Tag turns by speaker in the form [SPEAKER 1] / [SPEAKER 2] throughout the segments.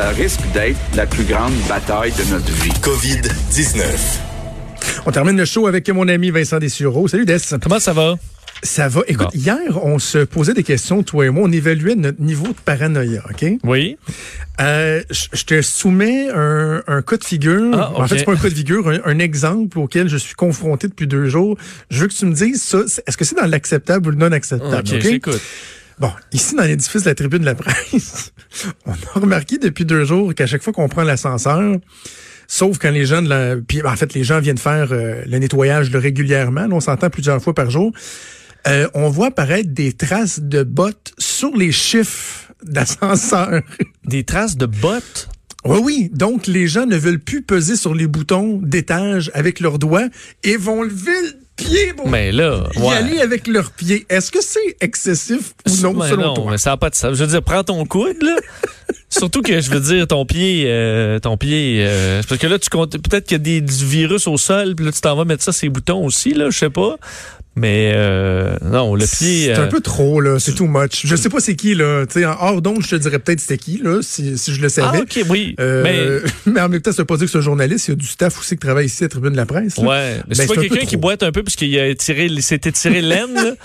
[SPEAKER 1] Ça risque d'être la plus grande bataille de notre vie.
[SPEAKER 2] COVID-19.
[SPEAKER 3] On termine le show avec mon ami Vincent Dessureau. Salut Des.
[SPEAKER 4] Comment ça va?
[SPEAKER 3] Ça va. Écoute,
[SPEAKER 4] Bon.
[SPEAKER 3] hier, on se posait des questions, toi et moi. On évaluait notre niveau de paranoïa, OK?
[SPEAKER 4] Oui.
[SPEAKER 3] Euh, je te soumets un, un cas de figure.
[SPEAKER 4] Ah,
[SPEAKER 3] En fait, c'est pas un cas de figure, un, un exemple auquel je suis confronté depuis deux jours. Je veux que tu me dises ça. Est-ce que c'est dans l'acceptable ou le non acceptable?
[SPEAKER 4] OK, j'écoute.
[SPEAKER 3] Bon, ici, dans l'édifice de la tribune de la presse, on a remarqué depuis deux jours qu'à chaque fois qu'on prend l'ascenseur, sauf quand les gens de la... Puis, en fait, les gens viennent faire euh, le nettoyage là, régulièrement, là, on s'entend plusieurs fois par jour, euh, on voit apparaître des traces de bottes sur les chiffres d'ascenseur.
[SPEAKER 4] Des traces de bottes?
[SPEAKER 3] Oui, oui. Donc, les gens ne veulent plus peser sur les boutons d'étage avec leurs doigts et vont lever le
[SPEAKER 4] Mais là,
[SPEAKER 3] y
[SPEAKER 4] ouais.
[SPEAKER 3] aller avec leurs pieds. Est-ce que c'est excessif ou non,
[SPEAKER 4] Mais
[SPEAKER 3] selon
[SPEAKER 4] non,
[SPEAKER 3] toi?
[SPEAKER 4] mais ça n'a pas de sens. Je veux dire, prends ton coude, là. Surtout que, je veux dire, ton pied, euh, ton pied, euh, parce que là, tu comptes, peut-être qu'il y a des, du virus au sol, puis là, tu t'en vas mettre ça, ces boutons aussi, là, je sais pas. Mais, euh, non, le pied.
[SPEAKER 3] C'est
[SPEAKER 4] euh,
[SPEAKER 3] un peu trop, là. C'est too much. Je sais pas c'est qui, là. En hors d'onde, je te dirais peut-être c'était qui, là, si, si je le savais.
[SPEAKER 4] Ah, ok, oui.
[SPEAKER 3] Euh, mais... en même temps, ça veut pas dire que ce journaliste, il y a du staff aussi qui travaille ici à Tribune de la Presse.
[SPEAKER 4] Mais,
[SPEAKER 3] là.
[SPEAKER 4] ouais. Mais
[SPEAKER 3] Ben,
[SPEAKER 4] c'est
[SPEAKER 3] c'est
[SPEAKER 4] pas
[SPEAKER 3] un
[SPEAKER 4] quelqu'un qui boite un peu parce qu'il a tiré, s'était tiré l'aine.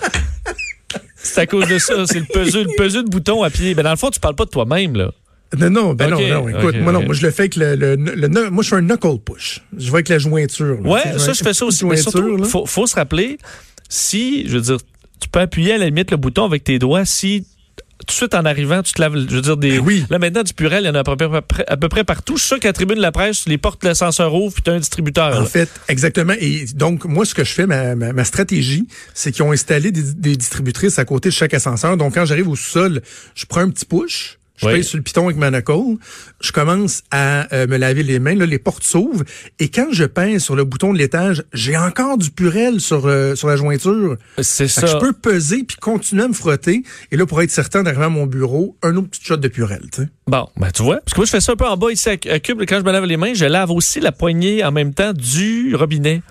[SPEAKER 4] C'est à cause de ça. C'est le peseux, le de bouton à pied. Ben, dans le fond, tu parles pas de toi-même, là.
[SPEAKER 3] Non, non, ben non, non. Écoute, moi, non, moi, je le fais avec le, le, le- le- moi, je fais un knuckle push. Je vais avec la jointure. là.
[SPEAKER 4] Ouais, ça, je fais ça aussi. Mais surtout, faut se rappeler, si, je veux dire, tu peux appuyer à la limite le bouton avec tes doigts si tout de suite en arrivant, tu te laves, je veux dire, des,
[SPEAKER 3] Ben oui.
[SPEAKER 4] là maintenant, du purel, il y en a à peu près, à peu près partout. Je suis sûr qu'à la tribune de la presse, les portes de l'ascenseur ouvrent, puis t'as un distributeur.
[SPEAKER 3] En
[SPEAKER 4] là.
[SPEAKER 3] fait, exactement. Et donc, moi, ce que je fais, ma, ma, ma stratégie, c'est qu'ils ont installé des, des distributrices à côté de chaque ascenseur. Donc, quand j'arrive au sol, je prends un petit push. Je
[SPEAKER 4] Oui.
[SPEAKER 3] pèse sur le piton avec ma knuckle. Je commence à euh, me laver les mains. Là, les portes s'ouvrent. Et quand je pèse sur le bouton de l'étage, j'ai encore du purel sur, euh, sur la jointure.
[SPEAKER 4] C'est
[SPEAKER 3] que
[SPEAKER 4] ça.
[SPEAKER 3] je peux peser puis continuer à me frotter. Et là, pour être certain d'arriver à mon bureau, un autre petit shot de purel. tu sais.
[SPEAKER 4] Bon, ben tu vois. Parce que moi, je fais ça un peu en bas ici à Cube. Quand je me lave les mains, je lave aussi la poignée en même temps du robinet.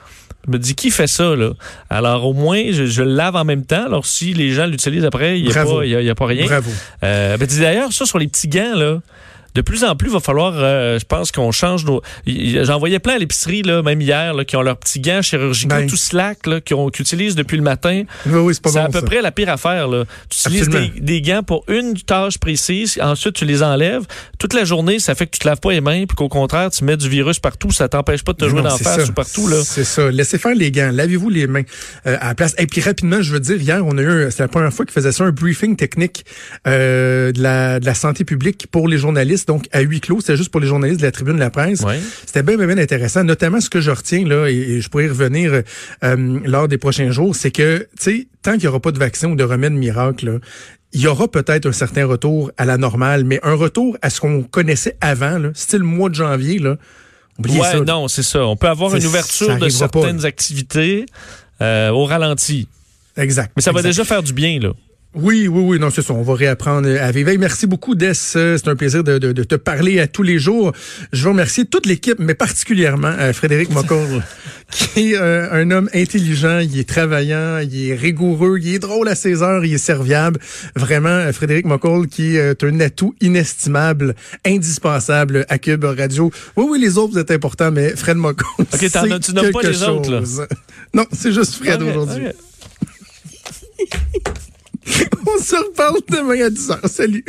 [SPEAKER 4] Je me dis, qui fait ça, là? Alors, au moins, je, je le lave en même temps. Alors, si les gens l'utilisent après, il n'y a,
[SPEAKER 3] Bravo.
[SPEAKER 4] pas- il y a, a pas rien.
[SPEAKER 3] Bravo.
[SPEAKER 4] Euh, ben, d'ailleurs, ça sur les petits gants, là. De plus en plus, il va falloir, euh, je pense qu'on change nos. J'en voyais plein à l'épicerie, là, même hier, là, qui ont leurs petits gants chirurgicaux
[SPEAKER 3] Ben.
[SPEAKER 4] tout slack, là, qui ont- qu'ils utilisent depuis le matin.
[SPEAKER 3] Oui, oui, c'est pas
[SPEAKER 4] C'est
[SPEAKER 3] bon,
[SPEAKER 4] à peu
[SPEAKER 3] ça.
[SPEAKER 4] près la pire affaire. Là. Tu utilises des, des gants pour une tâche précise, ensuite tu les enlèves. Toute la journée, ça fait que tu te laves pas les mains, puis qu'au contraire, tu mets du virus partout, ça t'empêche pas de te jouer d'en
[SPEAKER 3] c'est
[SPEAKER 4] face ou partout. Là.
[SPEAKER 3] C'est ça. Laissez faire les gants. Lavez-vous les mains euh, à la place. Et puis rapidement, je veux dire, hier, on a eu, c'était la première fois qu'ils faisaient ça, un briefing technique euh, de, la, de la santé publique pour les journalistes, donc à huis clos. C'était juste pour les journalistes de la tribune de la presse.
[SPEAKER 4] Ouais.
[SPEAKER 3] C'était bien, bien, bien intéressant. Notamment, ce que je retiens, là, et, et je pourrais y revenir euh, lors des prochains jours, c'est que, tu sais, tant qu'il n'y aura pas de vaccin ou de remède miracle, là, il y aura peut-être un certain retour à la normale, mais un retour à ce qu'on connaissait avant, là, style mois de janvier, là. Oubliez
[SPEAKER 4] Ouais,
[SPEAKER 3] ça. là.
[SPEAKER 4] non, c'est ça. On peut avoir une ouverture de
[SPEAKER 3] pas,
[SPEAKER 4] certaines activités euh, au ralenti.
[SPEAKER 3] Exact.
[SPEAKER 4] Mais ça va déjà faire du bien, là.
[SPEAKER 3] Oui, oui, oui, non, c'est ça. On va réapprendre à vivre. Merci beaucoup, Des. Euh, C'est un plaisir de, de- de te parler à tous les jours. Je veux remercier toute l'équipe, mais particulièrement euh, Frédéric Mocoll, qui est euh, un homme intelligent, il est travaillant, il est rigoureux, il est drôle à ses heures, il est serviable. Vraiment, Frédéric Mocoll, qui est un atout inestimable, indispensable à Cube Radio. Oui, oui, les autres, vous êtes importants, mais Fred Mocoll,
[SPEAKER 4] Ok, t'en
[SPEAKER 3] c'est
[SPEAKER 4] tu nommes pas
[SPEAKER 3] quelque
[SPEAKER 4] les autres, là?
[SPEAKER 3] chose. Non, c'est juste Fred aujourd'hui. Se reparle demain à 10h. Salut.